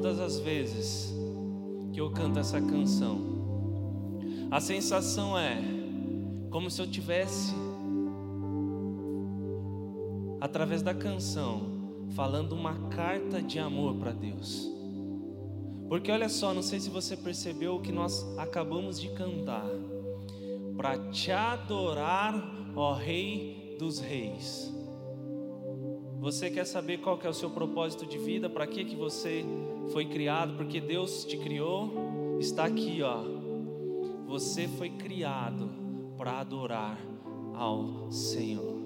todas as vezes que eu canto essa canção, a sensação é como se eu tivesse através da canção falando uma carta de amor para Deus. Porque olha só, não sei se você percebeu o que nós acabamos de cantar. Para te adorar, ó Rei dos Reis. Você quer saber qual que é o seu propósito de vida? Para que que você foi criado? Porque Deus te criou? Está aqui, ó. Você foi criado para adorar ao Senhor.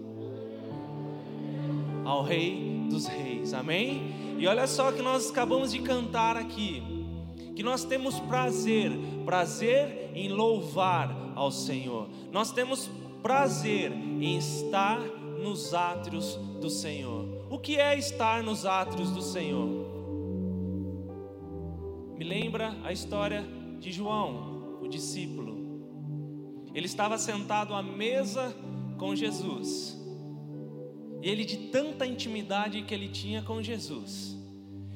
Ao Rei dos reis, amém? E olha só que nós acabamos de cantar aqui, que nós temos prazer, prazer em louvar ao Senhor, nós temos prazer em estar nos átrios do Senhor. O que é estar nos átrios do Senhor? Me lembra a história de João, o discípulo. Ele estava sentado à mesa com Jesus. E ele, de tanta intimidade que ele tinha com Jesus,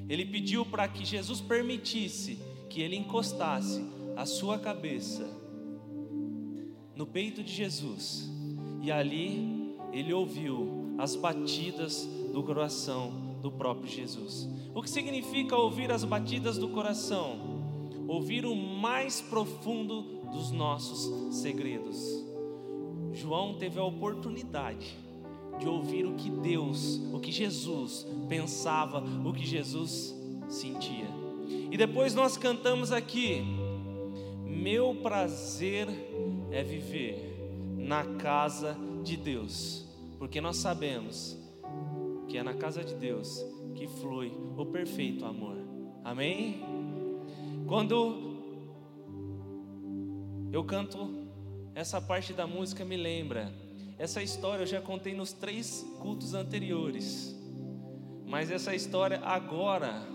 ele pediu para que Jesus permitisse que ele encostasse a sua cabeça no peito de Jesus. E ali ele ouviu as batidas do coração do próprio Jesus. O que significa ouvir as batidas do coração? Ouvir o mais profundo dos nossos segredos. João teve a oportunidade de ouvir o que Deus, o que Jesus pensava, o que Jesus sentia. E depois nós cantamos aqui: Meu prazer é viver na casa de Deus, porque nós sabemos que é na casa de Deus que flui o perfeito amor. Amém? Quando eu canto essa parte da música, me lembra essa história eu já contei nos três cultos anteriores. Mas essa história agora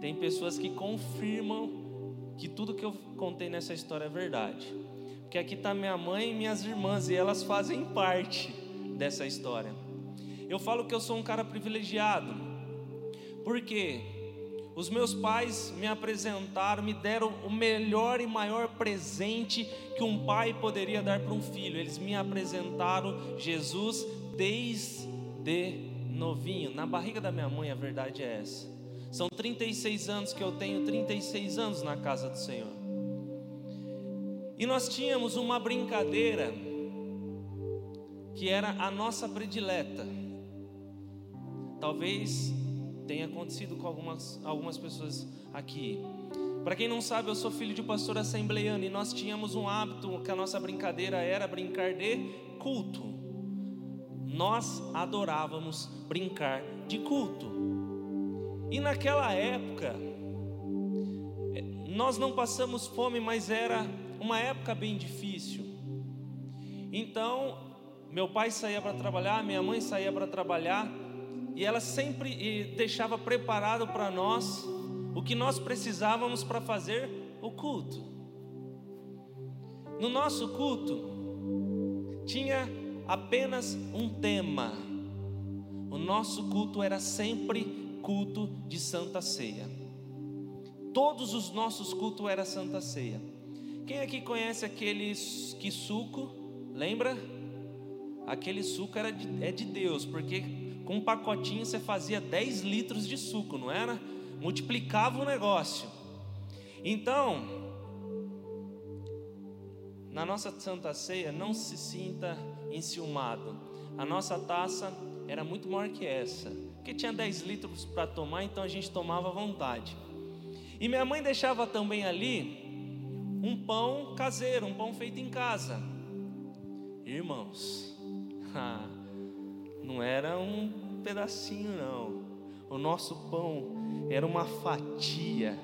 tem pessoas que confirmam que tudo que eu contei nessa história é verdade. Porque aqui está minha mãe e minhas irmãs e elas fazem parte dessa história. Eu falo que eu sou um cara privilegiado. Porque os meus pais me apresentaram, me deram o melhor e maior presente que um pai poderia dar para um filho. Eles me apresentaram Jesus desde novinho, na barriga da minha mãe, a verdade é essa. São 36 anos que eu tenho, 36 anos na casa do Senhor. E nós tínhamos uma brincadeira que era a nossa predileta. Talvez tem acontecido com algumas, algumas pessoas aqui. Para quem não sabe, eu sou filho de pastor assembleiano e nós tínhamos um hábito que a nossa brincadeira era brincar de culto. Nós adorávamos brincar de culto. E naquela época, eh, nós não passamos fome, mas era uma época bem difícil. Então, meu pai saía para trabalhar, minha mãe saía para trabalhar, e ela sempre deixava preparado para nós o que nós precisávamos para fazer o culto. No nosso culto tinha apenas um tema. O nosso culto era sempre culto de Santa Ceia. Todos os nossos cultos era Santa Ceia. Quem aqui conhece aquele que suco? Lembra? Aquele suco era de, é de Deus, porque com um pacotinho você fazia 10 litros de suco, não era? Multiplicava o negócio. Então, na nossa Santa Ceia, não se sinta enciumado. A nossa taça era muito maior que essa, porque tinha 10 litros para tomar, então a gente tomava à vontade. E minha mãe deixava também ali um pão caseiro, um pão feito em casa. Irmãos, ah, não era um pedacinho, não. O nosso pão era uma fatia.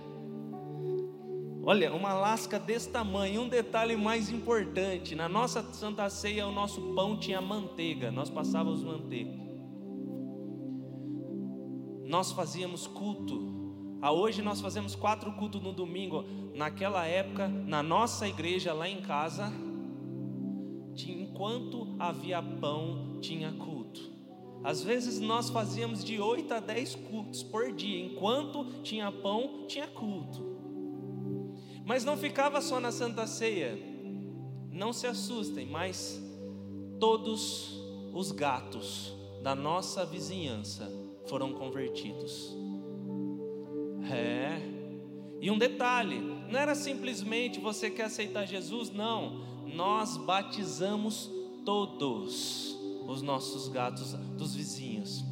Olha, uma lasca desse tamanho. Um detalhe mais importante: na nossa Santa Ceia, o nosso pão tinha manteiga. Nós passávamos manteiga. Nós fazíamos culto. A hoje nós fazemos quatro cultos no domingo. Naquela época, na nossa igreja lá em casa, enquanto havia pão, tinha culto. Às vezes nós fazíamos de 8 a 10 cultos por dia, enquanto tinha pão, tinha culto. Mas não ficava só na Santa Ceia. Não se assustem, mas todos os gatos da nossa vizinhança foram convertidos. É. E um detalhe, não era simplesmente você quer aceitar Jesus, não. Nós batizamos todos os nossos gatos dos vizinhos.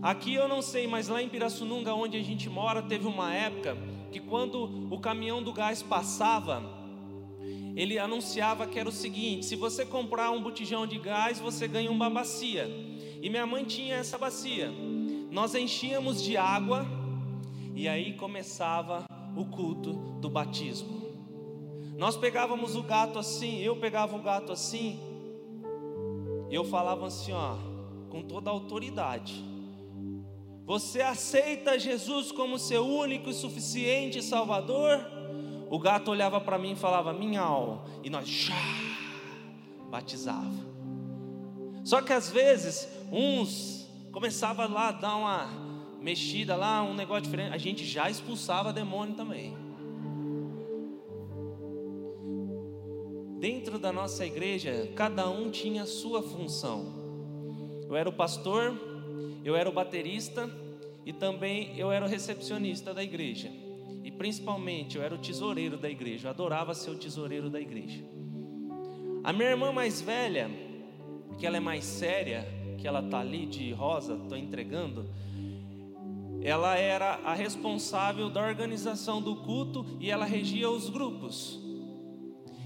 Aqui eu não sei, mas lá em Pirassununga, onde a gente mora, teve uma época que quando o caminhão do gás passava, ele anunciava que era o seguinte: se você comprar um botijão de gás, você ganha uma bacia. E minha mãe tinha essa bacia. Nós enchíamos de água e aí começava o culto do batismo. Nós pegávamos o gato assim, eu pegava o gato assim, e eu falava assim, ó, com toda autoridade. Você aceita Jesus como seu único e suficiente Salvador? O gato olhava para mim e falava, minhau. E nós, já, batizava. Só que às vezes, uns começava lá a dar uma mexida lá, um negócio diferente. A gente já expulsava demônio também. Dentro da nossa igreja, cada um tinha a sua função. Eu era o pastor, eu era o baterista e também eu era o recepcionista da igreja. E principalmente eu era o tesoureiro da igreja, eu adorava ser o tesoureiro da igreja. A minha irmã mais velha, que ela é mais séria, que ela tá ali de rosa, estou entregando, ela era a responsável da organização do culto e ela regia os grupos.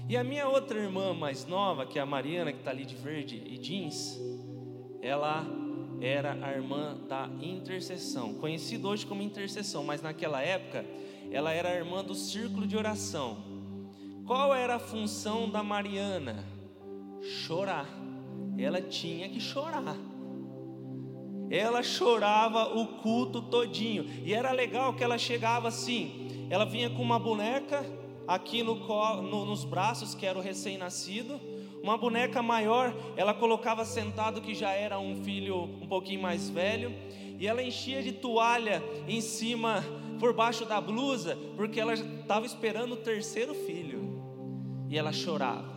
E a minha outra irmã mais nova, que é a Mariana, que está ali de verde e jeans, ela era a irmã da intercessão, conhecida hoje como intercessão, mas naquela época ela era a irmã do círculo de oração. Qual era a função da Mariana? Chorar. Ela tinha que chorar. Ela chorava o culto todinho. E era legal que ela chegava assim. Ela vinha com uma boneca aqui no, no, nos braços, que era o recém-nascido. Uma boneca maior, ela colocava sentado, que já era um filho um pouquinho mais velho. E ela enchia de toalha em cima, por baixo da blusa, porque ela estava esperando o terceiro filho. E ela chorava,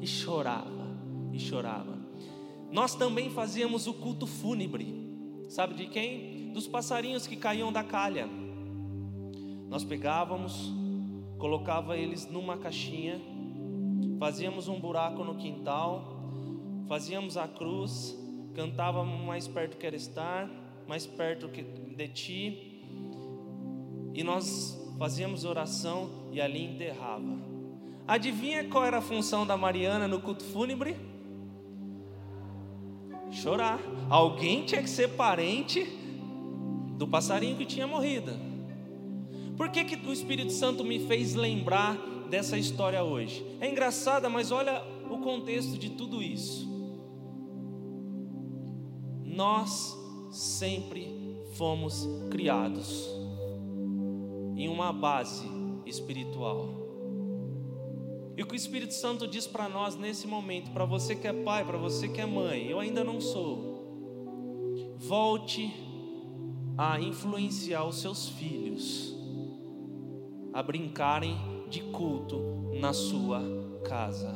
e chorava, e chorava. Nós também fazíamos o culto fúnebre. Sabe de quem? Dos passarinhos que caíam da calha. Nós pegávamos colocava eles numa caixinha, fazíamos um buraco no quintal, fazíamos a cruz, cantávamos mais perto quer estar, mais perto de ti, e nós fazíamos oração e ali enterrava. Adivinha qual era a função da Mariana no culto fúnebre? Chorar. Alguém tinha que ser parente do passarinho que tinha morrido. Por que, que o Espírito Santo me fez lembrar dessa história hoje? É engraçada, mas olha o contexto de tudo isso. Nós sempre fomos criados em uma base espiritual. E o que o Espírito Santo diz para nós nesse momento, para você que é pai, para você que é mãe, eu ainda não sou. Volte a influenciar os seus filhos a brincarem de culto na sua casa.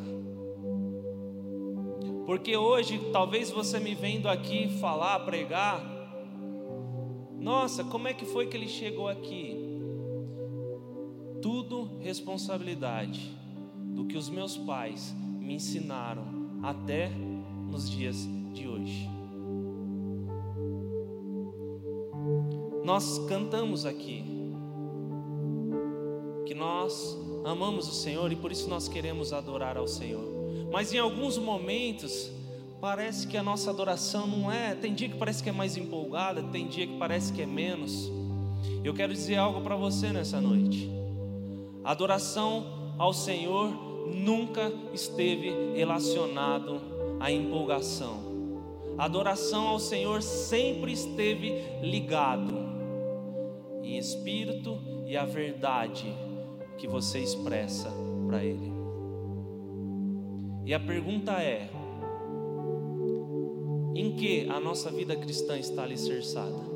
Porque hoje, talvez você me vendo aqui falar, pregar, nossa, como é que foi que ele chegou aqui? Tudo responsabilidade do que os meus pais me ensinaram até nos dias de hoje. Nós cantamos aqui, que nós amamos o Senhor e por isso nós queremos adorar ao Senhor. Mas em alguns momentos, parece que a nossa adoração não é. Tem dia que parece que é mais empolgada, tem dia que parece que é menos. Eu quero dizer algo para você nessa noite. Adoração ao Senhor nunca esteve relacionado à empolgação. Adoração ao Senhor sempre esteve ligado em espírito e a verdade que você expressa para Ele. E a pergunta é: em que a nossa vida cristã está alicerçada?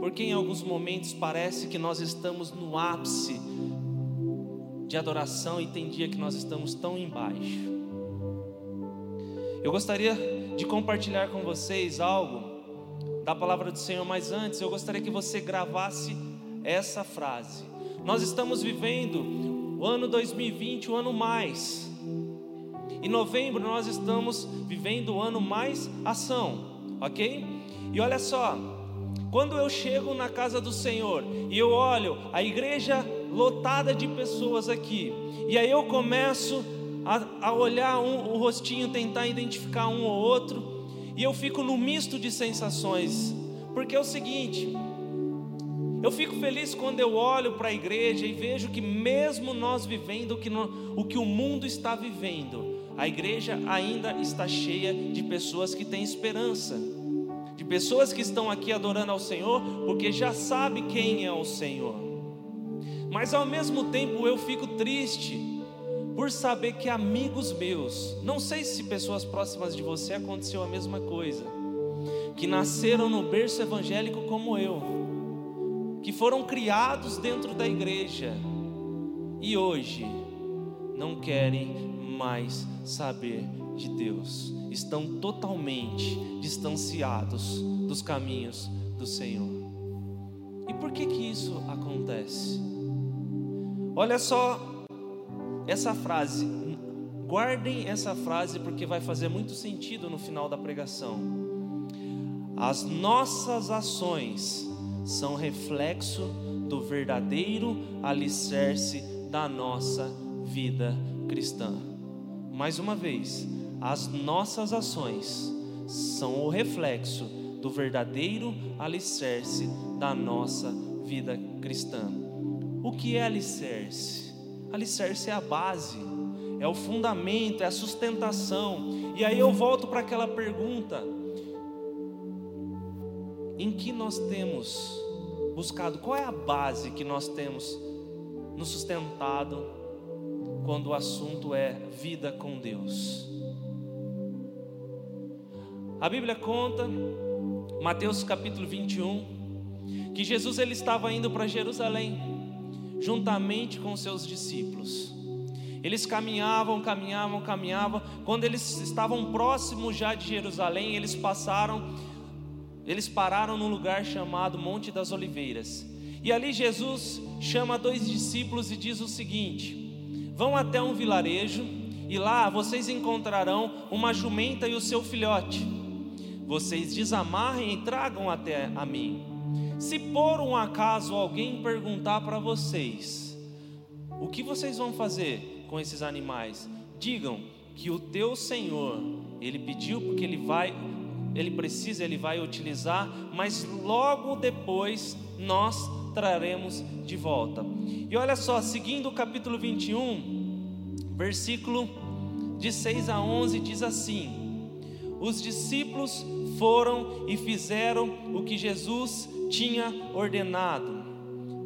Porque em alguns momentos parece que nós estamos no ápice de adoração e tem dia que nós estamos tão embaixo. Eu gostaria de compartilhar com vocês algo da palavra do Senhor, mas antes eu gostaria que você gravasse essa frase. Nós estamos vivendo o ano 2020, o ano mais. Em novembro nós estamos vivendo o ano mais ação, ok? E olha só, quando eu chego na casa do Senhor e eu olho a igreja lotada de pessoas aqui, e aí eu começo a, a olhar um, o rostinho, tentar identificar um ou outro, e eu fico no misto de sensações, porque é o seguinte, eu fico feliz quando eu olho para a igreja e vejo que, mesmo nós vivendo o que, no, o que o mundo está vivendo, a igreja ainda está cheia de pessoas que têm esperança, de pessoas que estão aqui adorando ao Senhor, porque já sabe quem é o Senhor. Mas ao mesmo tempo eu fico triste por saber que amigos meus, não sei se pessoas próximas de você aconteceu a mesma coisa, que nasceram no berço evangélico como eu, que foram criados dentro da igreja e hoje não querem mais saber de Deus, estão totalmente distanciados dos caminhos do Senhor. E por que que isso acontece? Olha só essa frase, guardem essa frase porque vai fazer muito sentido no final da pregação. As nossas ações são reflexo do verdadeiro alicerce da nossa vida cristã. Mais uma vez, as nossas ações são o reflexo do verdadeiro alicerce da nossa vida cristã. O que é alicerce? Alicerce é a base, é o fundamento, é a sustentação. E aí eu volto para aquela pergunta: em que nós temos buscado? Qual é a base que nós temos nos sustentado quando o assunto é vida com Deus? A Bíblia conta, Mateus capítulo 21, que Jesus ele estava indo para Jerusalém juntamente com seus discípulos. Eles caminhavam, caminhavam, caminhavam. Quando eles estavam próximos já de Jerusalém, eles passaram, eles pararam num lugar chamado Monte das Oliveiras. E ali Jesus chama dois discípulos e diz o seguinte: Vão até um vilarejo e lá vocês encontrarão uma jumenta e o seu filhote. Vocês desamarrem e tragam até a mim. Se por um acaso alguém perguntar para vocês, o que vocês vão fazer com esses animais? Digam que o teu Senhor, ele pediu porque ele vai, ele precisa, ele vai utilizar, mas logo depois nós traremos de volta. E olha só, seguindo o capítulo 21, versículo de 6 a 11 diz assim: Os discípulos foram e fizeram o que Jesus tinha ordenado.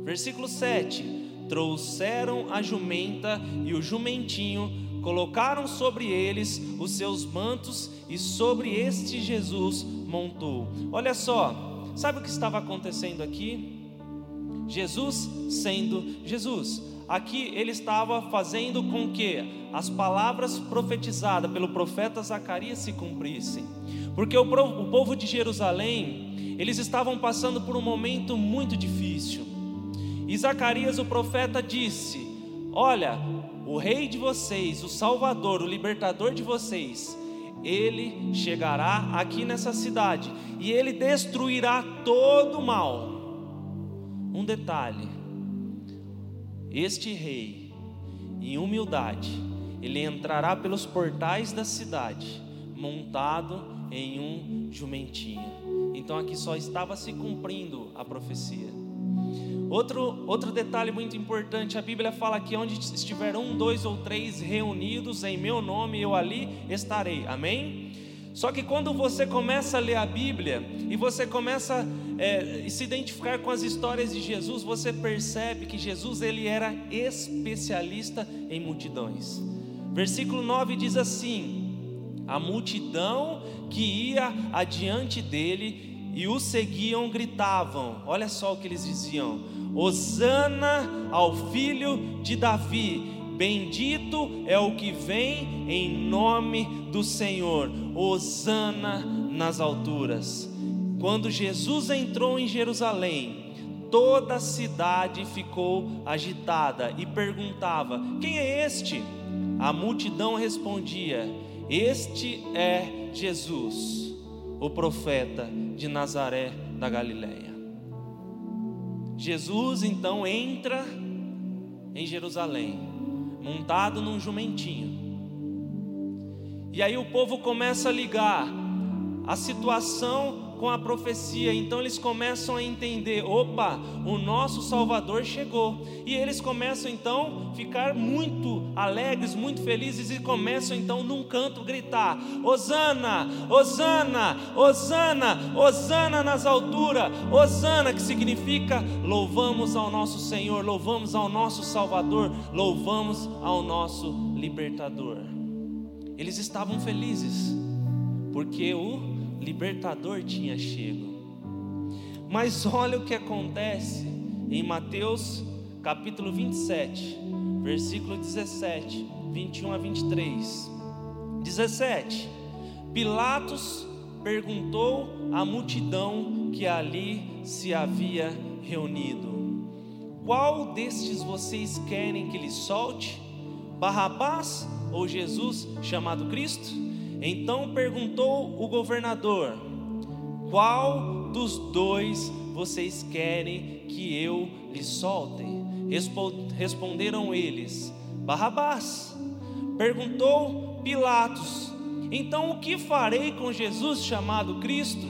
Versículo 7: Trouxeram a jumenta e o jumentinho, colocaram sobre eles os seus mantos e sobre este Jesus montou. Olha só, sabe o que estava acontecendo aqui? Jesus sendo Jesus. Aqui ele estava fazendo com que as palavras profetizadas pelo profeta Zacarias se cumprissem. Porque o povo de Jerusalém eles estavam passando por um momento muito difícil. E Zacarias, o profeta, disse: Olha, o rei de vocês, o Salvador, o libertador de vocês, ele chegará aqui nessa cidade e ele destruirá todo o mal. Um detalhe: este rei, em humildade, ele entrará pelos portais da cidade, montado em um jumentinho. Então aqui só estava se cumprindo a profecia. Outro, outro detalhe muito importante, a Bíblia fala que onde estiver um, dois ou três reunidos em meu nome, eu ali estarei. Amém? Só que quando você começa a ler a Bíblia e você começa é, a se identificar com as histórias de Jesus, você percebe que Jesus ele era especialista em multidões. Versículo 9 diz assim: a multidão que ia adiante dele e o seguiam gritavam: Olha só o que eles diziam: Hosana ao filho de Davi. Bendito é o que vem em nome do Senhor. Hosana nas alturas. Quando Jesus entrou em Jerusalém, toda a cidade ficou agitada e perguntava: Quem é este? A multidão respondia: Este é Jesus, o profeta de Nazaré da Galileia. Jesus então entra em Jerusalém, montado num jumentinho. E aí o povo começa a ligar a situação com a profecia. Então eles começam a entender: opa, o nosso Salvador chegou. E eles começam então a ficar muito alegres, muito felizes e começam então num canto gritar: Hosana, Hosana, Hosana, Hosana nas alturas. Hosana que significa louvamos ao nosso Senhor, louvamos ao nosso Salvador, louvamos ao nosso libertador. Eles estavam felizes porque o libertador tinha chego. Mas olha o que acontece em Mateus capítulo 27, versículo 17, 21 a 23. 17. Pilatos perguntou à multidão que ali se havia reunido: Qual destes vocês querem que lhe solte? Barrabás ou Jesus chamado Cristo? Então perguntou o governador: Qual dos dois vocês querem que eu lhe solte? Responderam eles: Barrabás. Perguntou Pilatos: Então o que farei com Jesus chamado Cristo?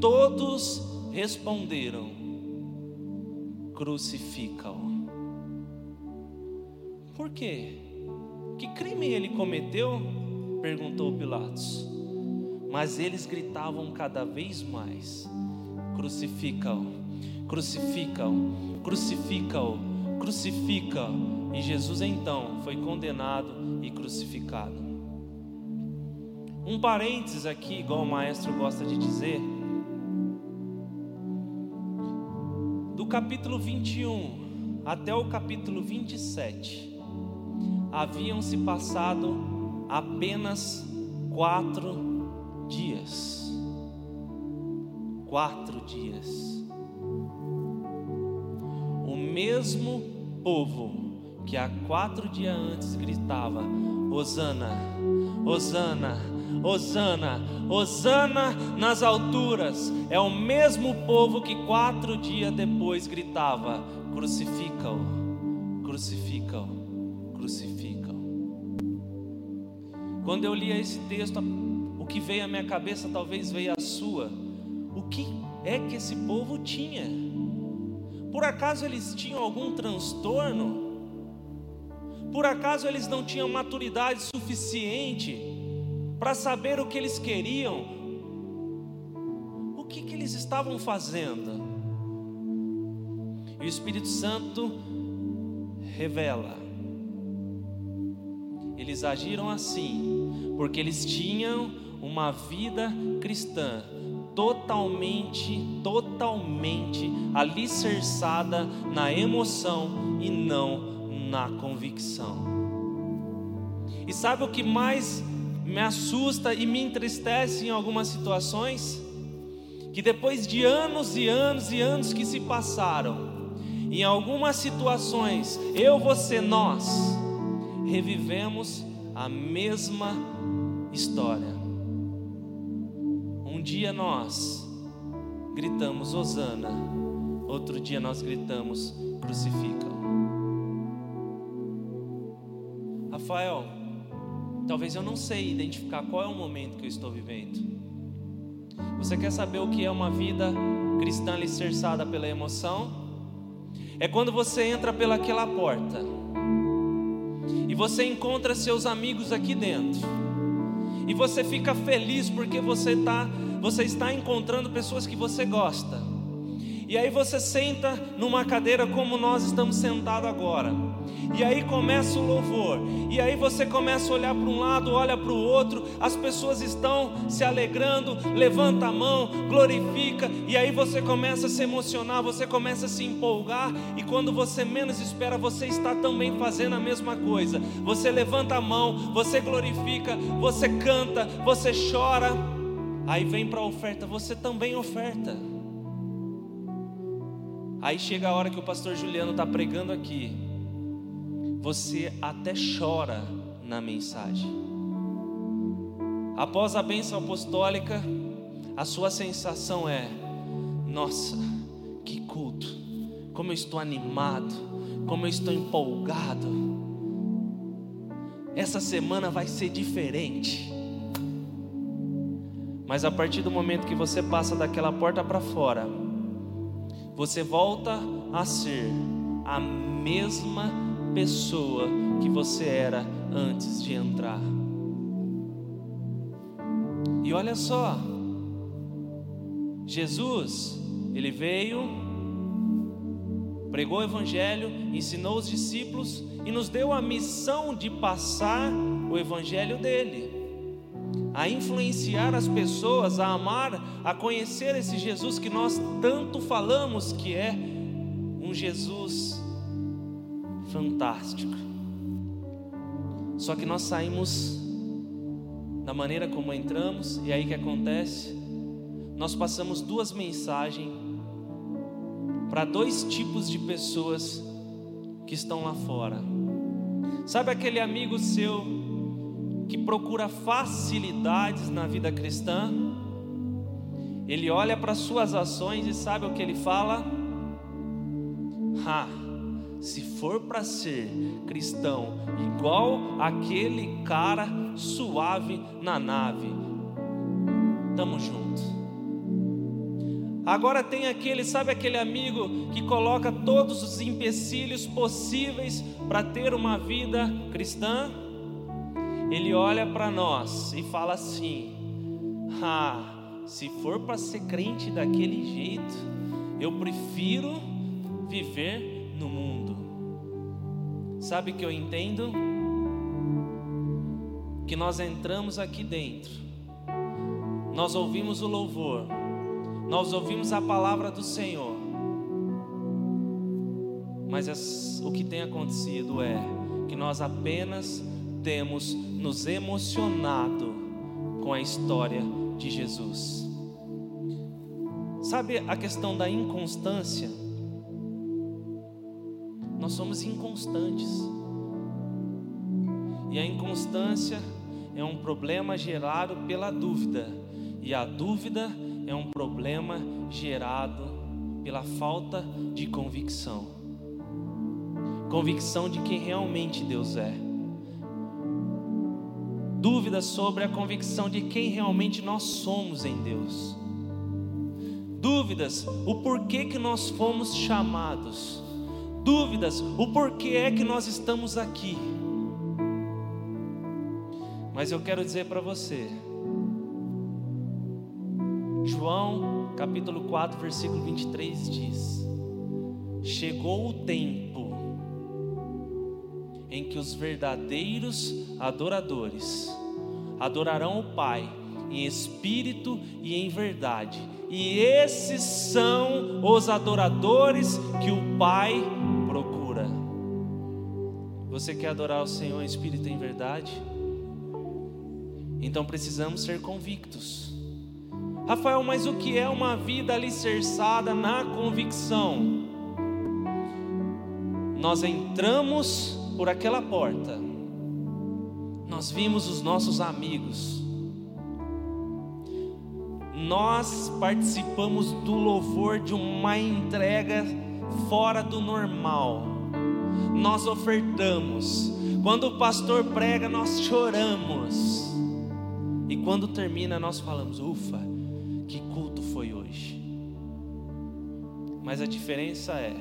Todos responderam: Crucifica-o. Por quê? Que crime ele cometeu? Perguntou Pilatos. Mas eles gritavam cada vez mais: Crucifica-o, crucifica-o, crucifica-o, crucifica-o. E Jesus então foi condenado e crucificado. Um parênteses aqui, igual o maestro gosta de dizer, do capítulo 21 até o capítulo 27, haviam se passado apenas quatro dias. Quatro dias. O mesmo povo que há quatro dias antes gritava: Hosana, Hosana, Hosana, Hosana nas alturas, é o mesmo povo que quatro dias depois gritava: Crucifica-o, crucifica-o, Quando eu lia esse texto, o que veio à minha cabeça talvez veio à sua. O que é que esse povo tinha? Por acaso eles tinham algum transtorno? Por acaso eles não tinham maturidade suficiente para saber o que eles queriam? O que, que eles estavam fazendo? E o Espírito Santo revela eles agiram assim porque eles tinham uma vida cristã totalmente, totalmente alicerçada na emoção e não na convicção. E sabe o que mais me assusta e me entristece em algumas situações? Que depois de anos e anos e anos que se passaram, em algumas situações, eu, você, nós, revivemos a mesma história. Um dia nós gritamos Hosana, outro dia nós gritamos crucifica. Rafael, talvez eu não sei identificar qual é o momento que eu estou vivendo. Você quer saber o que é uma vida cristã alicerçada pela emoção? É quando você entra pelaquela porta e você encontra seus amigos aqui dentro, e você fica feliz porque você, tá, você está encontrando pessoas que você gosta, E aí você senta numa cadeira como nós estamos sentados agora. E aí começa o louvor. E aí você começa a olhar para um lado, olha para o outro. As pessoas estão se alegrando. Levanta a mão, glorifica. E aí você começa a se emocionar, você começa a se empolgar. E quando você menos espera, você está também fazendo a mesma coisa. Você levanta a mão, você glorifica, você canta, você chora. Aí vem para a oferta, você também oferta. Aí chega a hora que o pastor Juliano está pregando aqui. Você até chora na mensagem. Após a bênção apostólica, a sua sensação é: nossa, que culto, como eu estou animado, como eu estou empolgado. Essa semana vai ser diferente. Mas a partir do momento que você passa daquela porta para fora, você volta a ser a mesma pessoa que você era antes de entrar. E olha só, Jesus, ele veio, pregou o Evangelho, ensinou os discípulos e nos deu a missão de passar o Evangelho dele a influenciar as pessoas a amar, a conhecer esse Jesus que nós tanto falamos que é um Jesus fantástico. Só que nós saímos da maneira como entramos, e aí que acontece? Nós passamos duas mensagens para dois tipos de pessoas que estão lá fora. Sabe aquele amigo seu que procura facilidades na vida cristã, ele olha para suas ações e sabe o que ele fala? Ah, se for para ser cristão igual aquele cara suave na nave, tamo junto. Agora tem aquele, sabe aquele amigo que coloca todos os empecilhos possíveis para ter uma vida cristã? ele olha para nós e fala assim: Ah, se for para ser crente daquele jeito, eu prefiro viver no mundo. Sabe que eu entendo? Que nós entramos aqui dentro, nós ouvimos o louvor, nós ouvimos a palavra do Senhor, mas o que tem acontecido é que nós apenas temos nos emocionado com a história de Jesus. Sabe a questão da inconstância? Nós somos inconstantes. E a inconstância é um problema gerado pela dúvida, e a dúvida é um problema gerado pela falta de convicção. Convicção de quem realmente Deus é dúvidas sobre a convicção de quem realmente nós somos em Deus. Dúvidas, o porquê que nós fomos chamados. Dúvidas, o porquê é que nós estamos aqui. Mas eu quero dizer para você, João capítulo 4, versículo 23 diz: Chegou o tempo em que os verdadeiros adoradores adorarão o Pai em espírito e em verdade. E esses são os adoradores que o Pai procura. Você quer adorar o Senhor em espírito e em verdade? Então precisamos ser convictos. Rafael, mas o que é uma vida alicerçada na convicção? Nós entramos por aquela porta, nós vimos os nossos amigos, nós participamos do louvor de uma entrega fora do normal, nós ofertamos, quando o pastor prega, nós choramos, e quando termina, nós falamos: ufa, que culto foi hoje. Mas a diferença é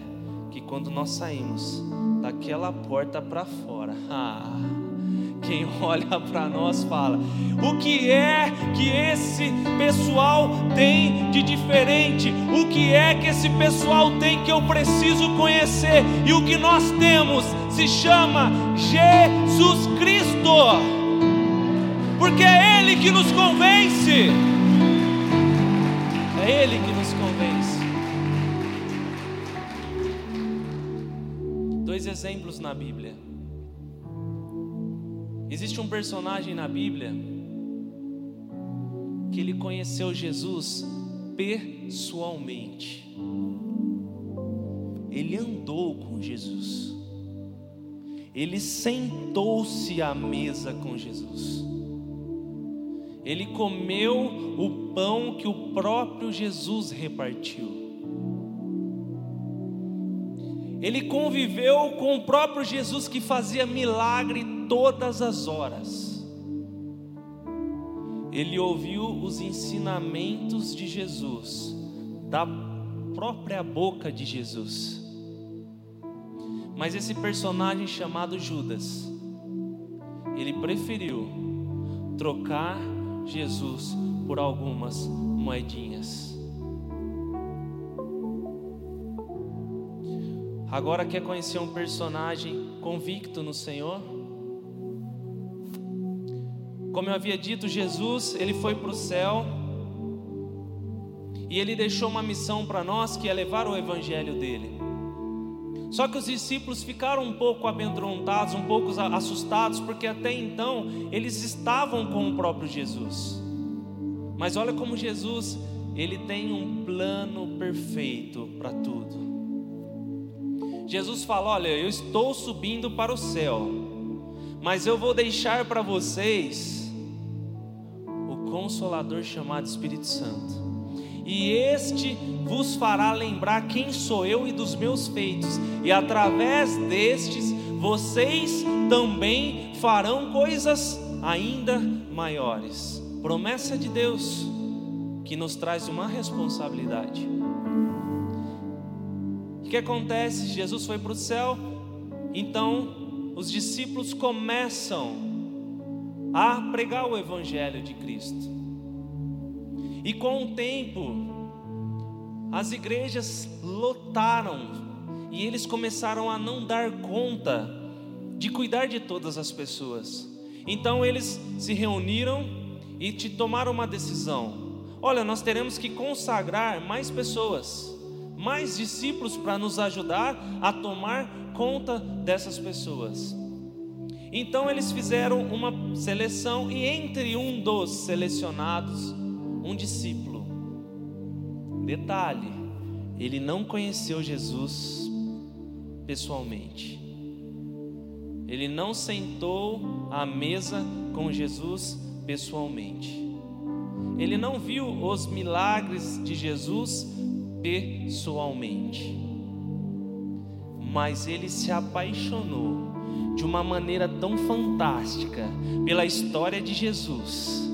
que quando nós saímos daquela porta para fora, ah, quem olha para nós fala: o que é que esse pessoal tem de diferente? O que é que esse pessoal tem que eu preciso conhecer? E o que nós temos se chama Jesus Cristo, porque é Ele que nos convence. É Ele que nos convence. Dois exemplos na Bíblia. Existe um personagem na Bíblia que ele conheceu Jesus pessoalmente. Ele andou com Jesus. Ele sentou-se à mesa com Jesus. Ele comeu o pão que o próprio Jesus repartiu. Ele conviveu com o próprio Jesus que fazia milagre todas as horas. Ele ouviu os ensinamentos de Jesus, da própria boca de Jesus. Mas esse personagem chamado Judas, ele preferiu trocar Jesus por algumas moedinhas. Agora quer conhecer um personagem convicto no Senhor? Como eu havia dito, Jesus, ele foi para o céu e ele deixou uma missão para nós que é levar o evangelho dele. Só que os discípulos ficaram um pouco amedrontados, um pouco assustados, porque até então eles estavam com o próprio Jesus. Mas olha como Jesus, ele tem um plano perfeito para tudo. Jesus fala: Olha, eu estou subindo para o céu, mas eu vou deixar para vocês Consolador chamado Espírito Santo. E este vos fará lembrar quem sou eu e dos meus feitos, e através destes vocês também farão coisas ainda maiores. Promessa de Deus que nos traz uma responsabilidade que acontece? Jesus foi para o céu, então os discípulos começam a pregar o Evangelho de Cristo. E com o tempo, as igrejas lotaram e eles começaram a não dar conta de cuidar de todas as pessoas. Então eles se reuniram e te tomaram uma decisão. Olha, nós teremos que consagrar mais pessoas mais discípulos para nos ajudar a tomar conta dessas pessoas. Então eles fizeram uma seleção e entre um dos selecionados, um discípulo. Detalhe, ele não conheceu Jesus pessoalmente. Ele não sentou à mesa com Jesus pessoalmente. Ele não viu os milagres de Jesus pessoalmente. Mas ele se apaixonou de uma maneira tão fantástica pela história de Jesus,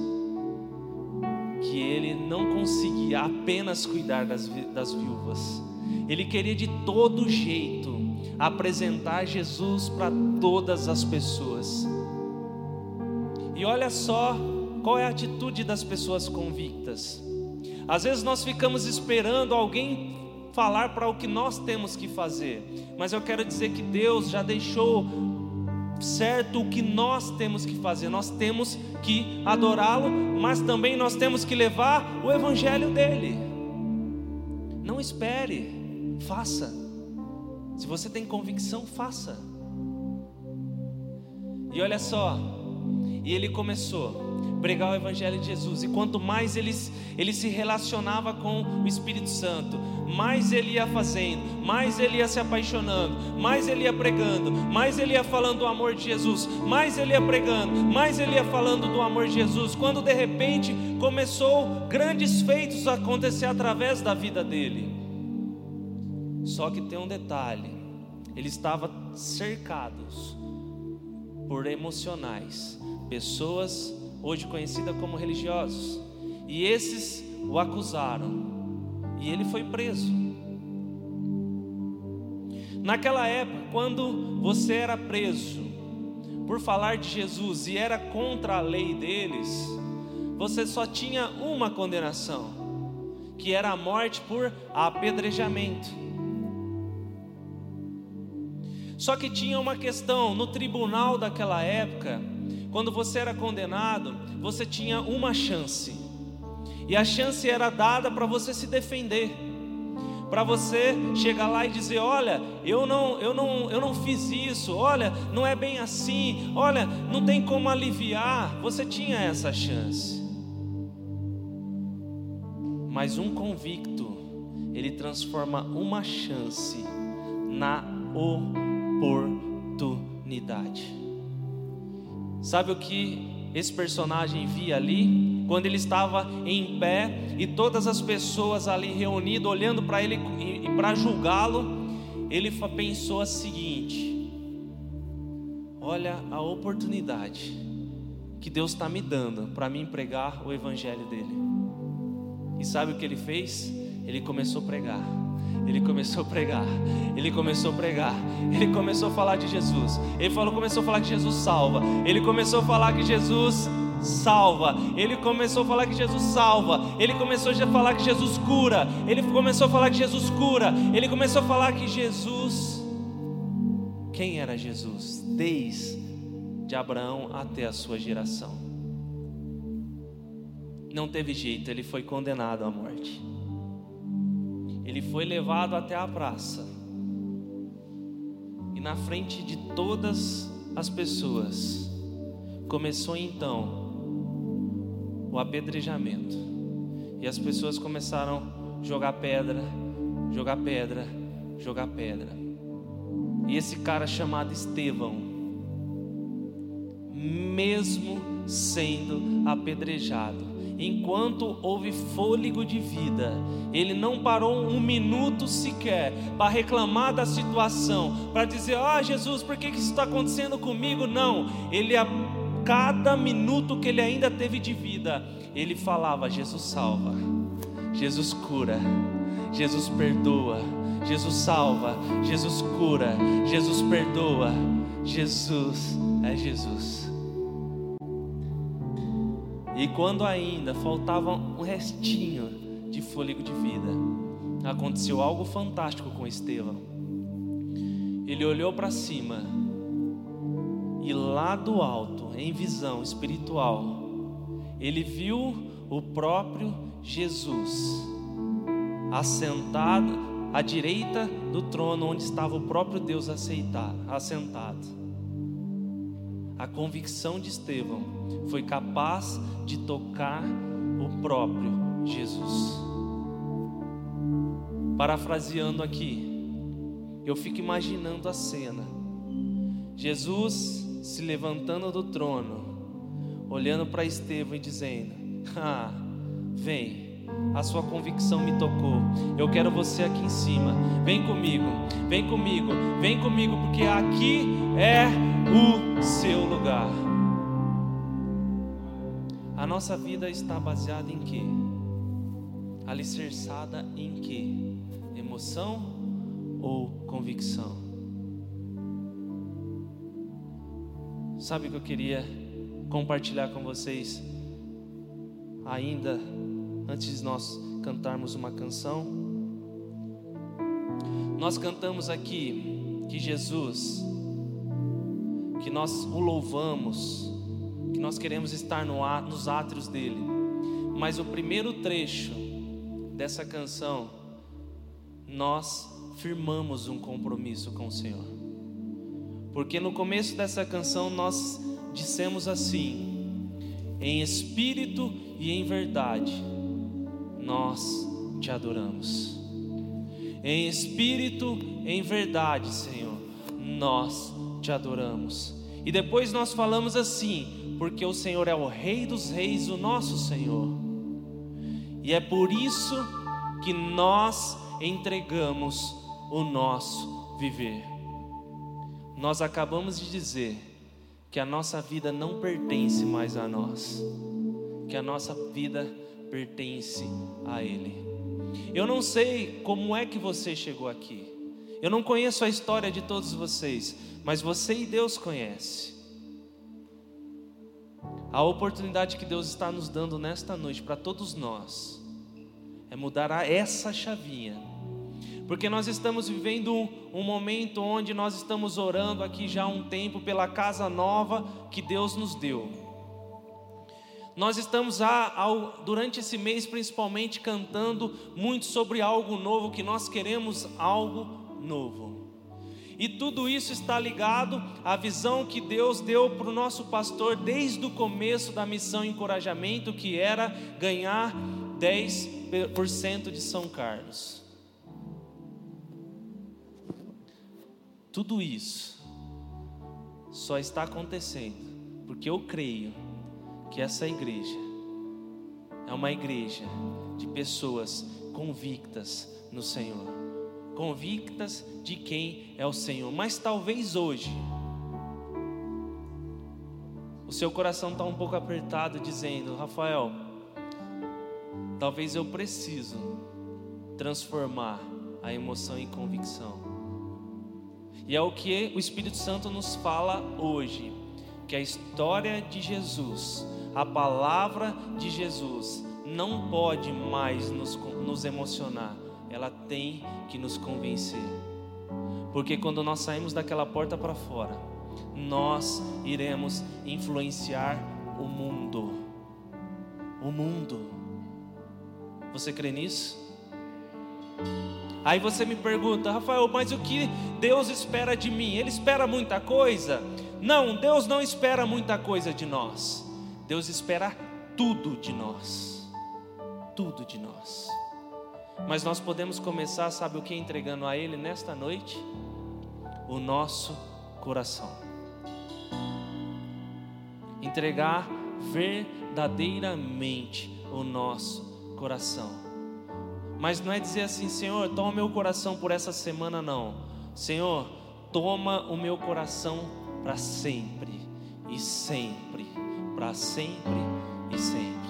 que ele não conseguia apenas cuidar das, das viúvas, ele queria de todo jeito apresentar Jesus para todas as pessoas. E olha só qual é a atitude das pessoas convictas. Às vezes nós ficamos esperando alguém falar para o que nós temos que fazer, mas eu quero dizer que Deus já deixou certo o que nós temos que fazer. Nós temos que adorá-lo, mas também nós temos que levar o evangelho dele. Não espere, faça. Se você tem convicção, faça. E olha só, e ele começou pregar o Evangelho de Jesus. E quanto mais ele, ele se relacionava com o Espírito Santo, mais ele ia fazendo, mais ele ia se apaixonando, mais ele ia pregando, mais ele ia falando do amor de Jesus, mais ele ia pregando, mais ele ia falando do amor de Jesus. Quando de repente começou grandes feitos a acontecer através da vida dele. Só que tem um detalhe: ele estava cercados por emocionais, pessoas hoje conhecida como religiosos. E esses o acusaram. E ele foi preso. Naquela época, quando você era preso por falar de Jesus e era contra a lei deles, você só tinha uma condenação, que era a morte por apedrejamento. Só que tinha uma questão no tribunal daquela época, quando você era condenado, você tinha uma chance. E a chance era dada para você se defender. Para você chegar lá e dizer, olha, eu não, eu não, eu não fiz isso. Olha, não é bem assim. Olha, não tem como aliviar. Você tinha essa chance. Mas um convicto, ele transforma uma chance na oportunidade. Sabe o que esse personagem via ali? Quando ele estava em pé e todas as pessoas ali reunidas olhando para ele e para julgá-lo, ele pensou a seguinte: Olha a oportunidade que Deus está me dando para me pregar o evangelho dele. E sabe o que ele fez? Ele começou a pregar. Ele começou a pregar, ele começou a pregar, ele começou a falar de Jesus. Ele falou, começou a falar que Jesus salva. Ele começou a falar que Jesus salva. Ele começou a falar que Jesus salva. Ele começou a falar que Jesus cura. Ele começou a falar que Jesus cura. Ele começou a falar que Jesus Quem era Jesus? Desde Abraão até a sua geração. Não teve jeito, ele foi condenado à morte ele foi levado até a praça. E na frente de todas as pessoas, começou então o apedrejamento. E as pessoas começaram a jogar pedra, jogar pedra, jogar pedra. E esse cara chamado Estevão, mesmo sendo apedrejado, enquanto houve fôlego de vida. Ele não parou um minuto sequer para reclamar da situação, para dizer: Ah, Jesus, por que isso está acontecendo comigo? Não, ele a cada minuto que ele ainda teve de vida, ele falava: Jesus salva, Jesus cura, Jesus perdoa, Jesus salva, Jesus cura, Jesus perdoa, Jesus é Jesus. E quando ainda faltava um restinho de fôlego de vida, aconteceu algo fantástico com Estevão. Ele olhou para cima e lá do alto, em visão espiritual, ele viu o próprio Jesus assentado à direita do trono onde estava o próprio Deus assentado a convicção de Estevão foi capaz de tocar o próprio Jesus. Parafraseando aqui, eu fico imaginando a cena: Jesus se levantando do trono, olhando para Estevão e dizendo: Ah, vem a sua convicção me tocou. Eu quero você aqui em cima. Vem comigo, vem comigo, vem comigo, porque aqui é o seu lugar. A nossa vida está baseada em quê? Alicerçada em quê? Emoção ou convicção? Sabe o que eu queria compartilhar com vocês ainda antes de nós cantarmos uma canção. Nós cantamos aqui que Jesus, que nós o louvamos, que nós queremos estar no, nos átrios dele. Mas o primeiro trecho dessa canção, nós firmamos um compromisso com o Senhor. Porque no começo dessa canção nós dissemos assim: em espírito e em verdade nós te adoramos. Em espírito, em verdade, Senhor, nós te adoramos. E depois nós falamos assim, porque o Senhor é o Rei dos Reis, o nosso Senhor. E é por isso que nós entregamos o nosso viver. Nós acabamos de dizer que a nossa vida não pertence mais a nós, que a nossa vida pertence a Ele. Eu não sei como é que você chegou aqui. Eu não conheço a história de todos vocês, mas você e Deus conhece. A oportunidade que Deus está nos dando nesta noite para todos nós é mudar essa chavinha. Porque nós estamos vivendo um, um, momento onde nós estamos orando aqui já há um tempo pela casa nova que Deus nos deu. Nós estamos a, ao, durante esse mês principalmente cantando muito sobre algo novo, que nós queremos algo novo. E tudo isso está ligado à visão que Deus deu para o nosso pastor desde o começo da missão Encorajamento, que era ganhar 10% de São Carlos. Tudo isso só está acontecendo porque eu creio que essa igreja é uma igreja de pessoas convictas no Senhor convictas de quem é o Senhor. Mas talvez hoje o seu coração está um pouco apertado, dizendo: Rafael, talvez eu preciso transformar a emoção em convicção. E é o que o Espírito Santo nos fala hoje, que a história de Jesus, a palavra de Jesus, não pode mais nos, nos emocionar, ela tem que nos convencer. Porque quando nós saímos daquela porta para fora, nós iremos influenciar o mundo. O mundo. Você crê nisso? Aí você me pergunta, Rafael, mas o que Deus espera de mim? Ele espera muita coisa? Não, Deus não espera muita coisa de nós. Deus espera tudo de nós. Tudo de nós. Mas nós podemos começar, sabe o que? Entregando a Ele nesta noite o nosso coração. Entregar verdadeiramente o nosso coração. Mas não é dizer assim, Senhor, toma meu coração por essa semana, não. Senhor, toma o meu coração para sempre e sempre, para sempre e sempre.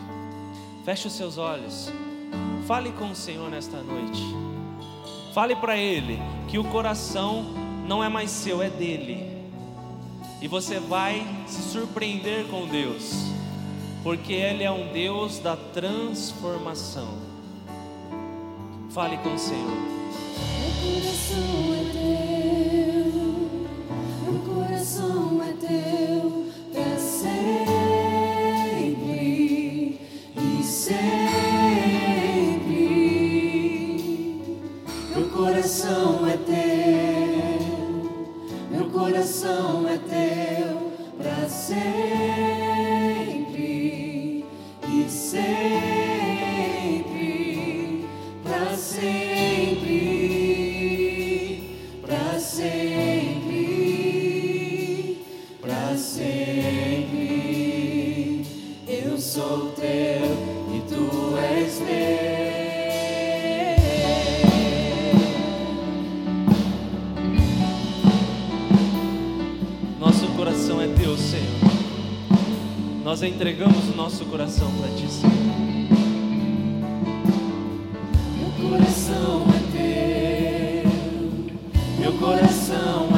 Feche os seus olhos. Fale com o Senhor nesta noite. Fale para Ele que o coração não é mais seu, é dele. E você vai se surpreender com Deus, porque Ele é um Deus da transformação. Fale com o Senhor. Meu coração é teu, meu coração é teu, sempre. coração é teu, meu coração é teu para sempre coração é teu, Senhor. Nós entregamos o nosso coração para ti, Senhor. Meu coração é teu, meu coração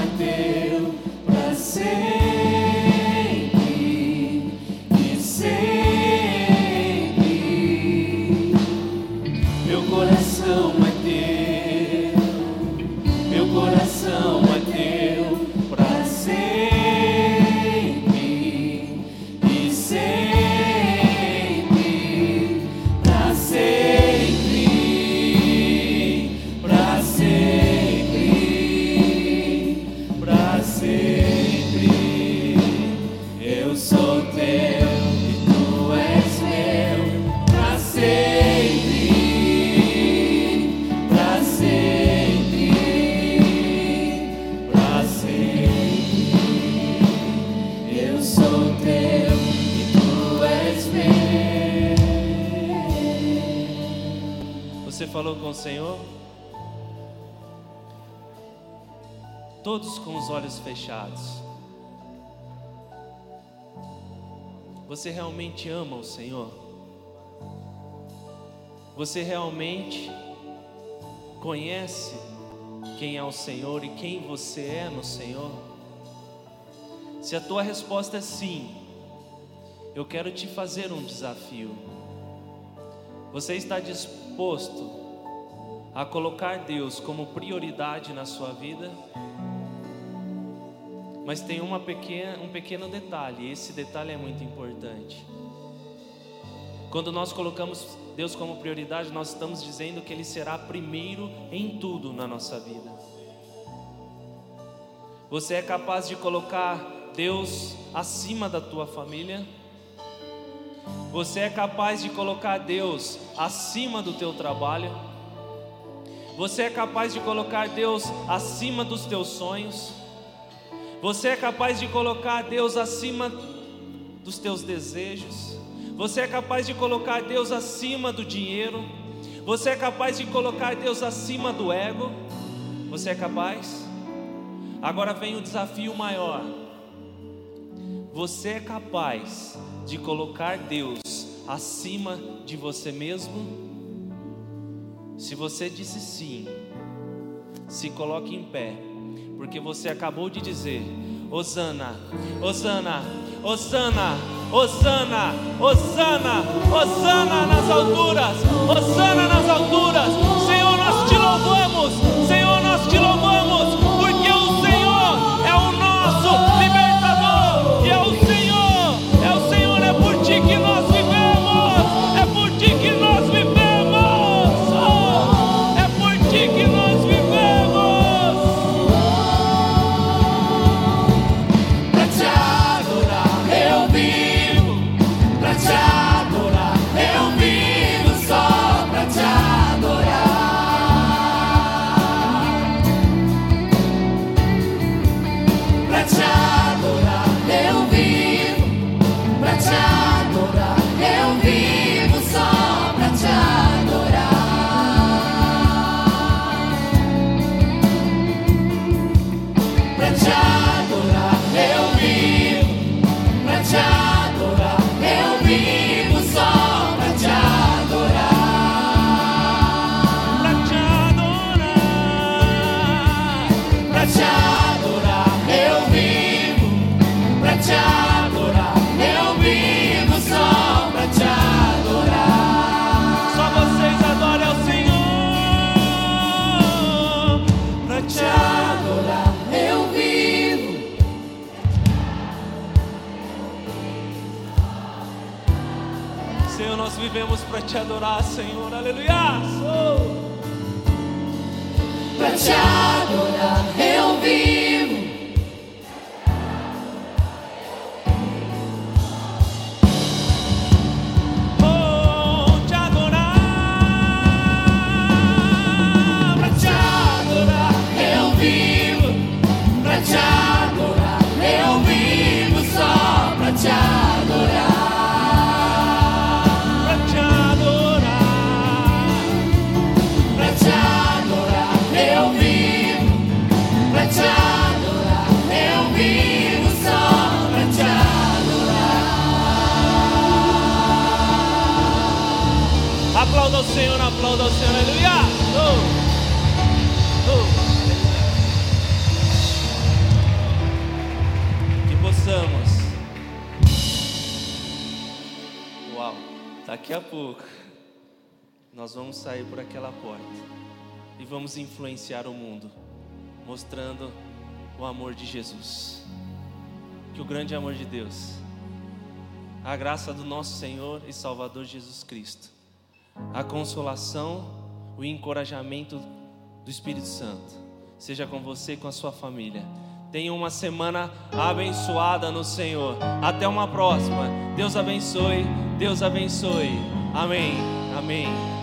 Senhor? Todos com os olhos fechados. Você realmente ama o Senhor? Você realmente conhece quem é o Senhor e quem você é no Senhor? Se a tua resposta é sim, eu quero te fazer um desafio. Você está disposto a colocar Deus como prioridade na sua vida? Mas tem uma pequena, um pequeno detalhe, e esse detalhe é muito importante. Quando nós colocamos Deus como prioridade, nós estamos dizendo que Ele será primeiro em tudo na nossa vida. Você é capaz de colocar Deus acima da tua família? Você é capaz de colocar Deus acima do teu trabalho? Você é capaz de colocar Deus acima dos teus sonhos? Você é capaz de colocar Deus acima dos teus desejos? Você é capaz de colocar Deus acima do dinheiro? Você é capaz de colocar Deus acima do ego? Você é capaz? Agora vem o desafio maior. Você é capaz de colocar Deus acima de você mesmo? Se você disse sim, se coloque em pé, porque você acabou de dizer: Osana, Osana, Osana, Osana, Osana, Osana nas alturas, Osana nas alturas. Senhor, nós te louvamos, Senhor, nós te louvamos, aplauda o Senhor. Aleluia. Oh. Oh. Que possamos. Uau. Daqui a pouco nós vamos sair por aquela porta e vamos influenciar o mundo, mostrando o amor de Jesus. Que o grande amor de Deus, a graça do nosso Senhor e Salvador Jesus Cristo, a consolação, o encorajamento do Espírito Santo, seja com você e com a sua família. Tenha uma semana abençoada no Senhor. Até uma próxima. Deus abençoe. Deus abençoe. Amém. Amém.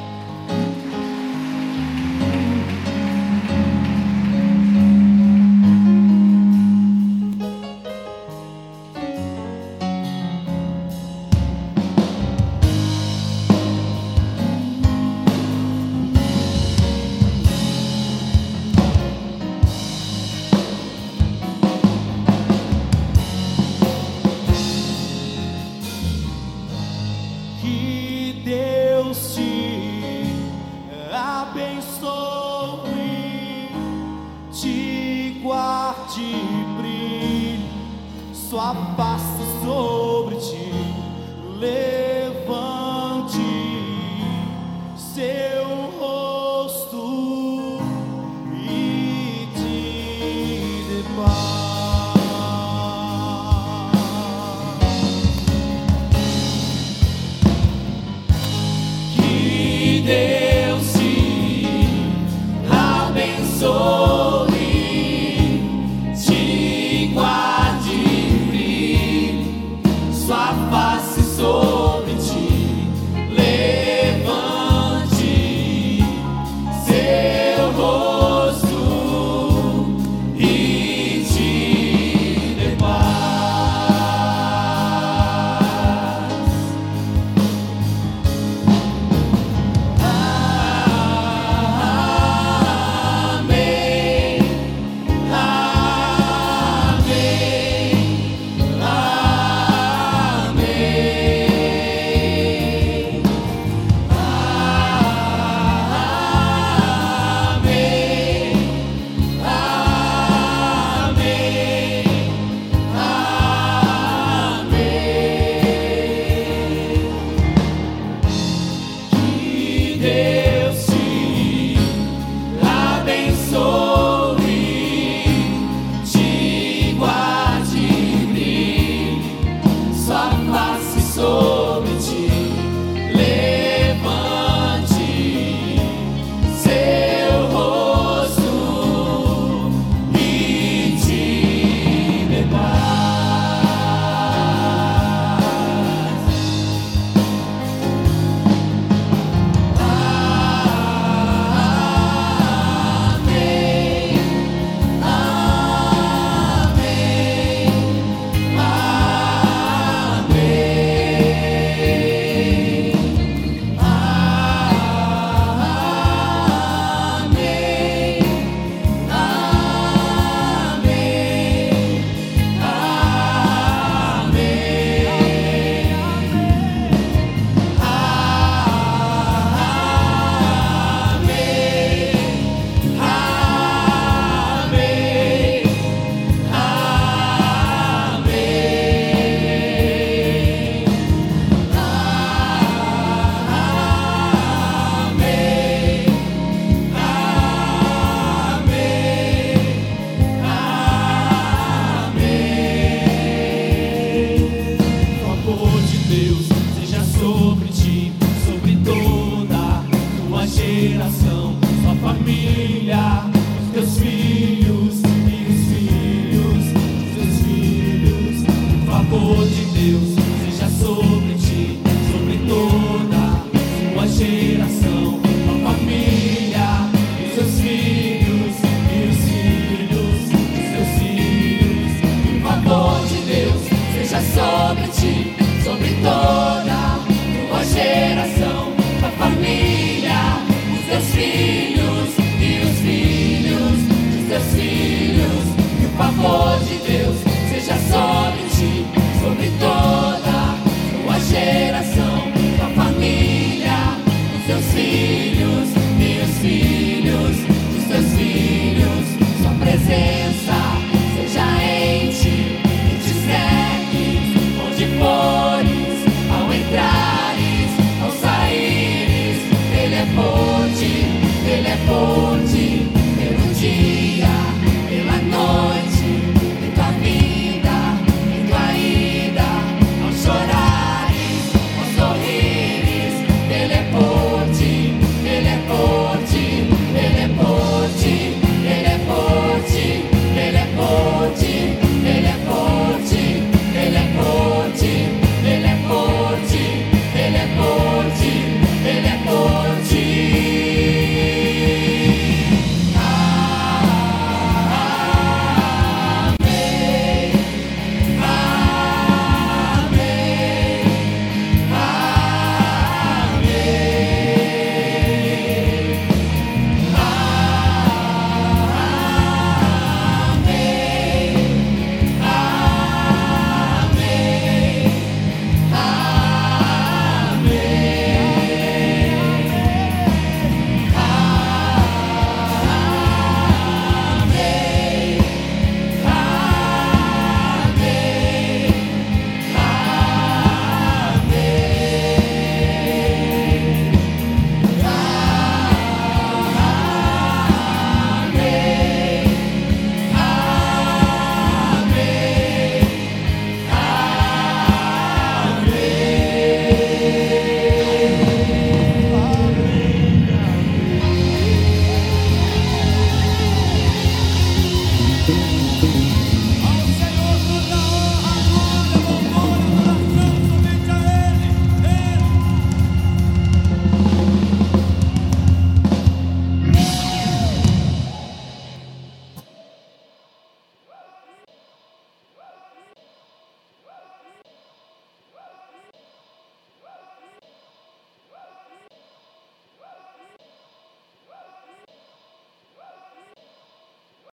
Deus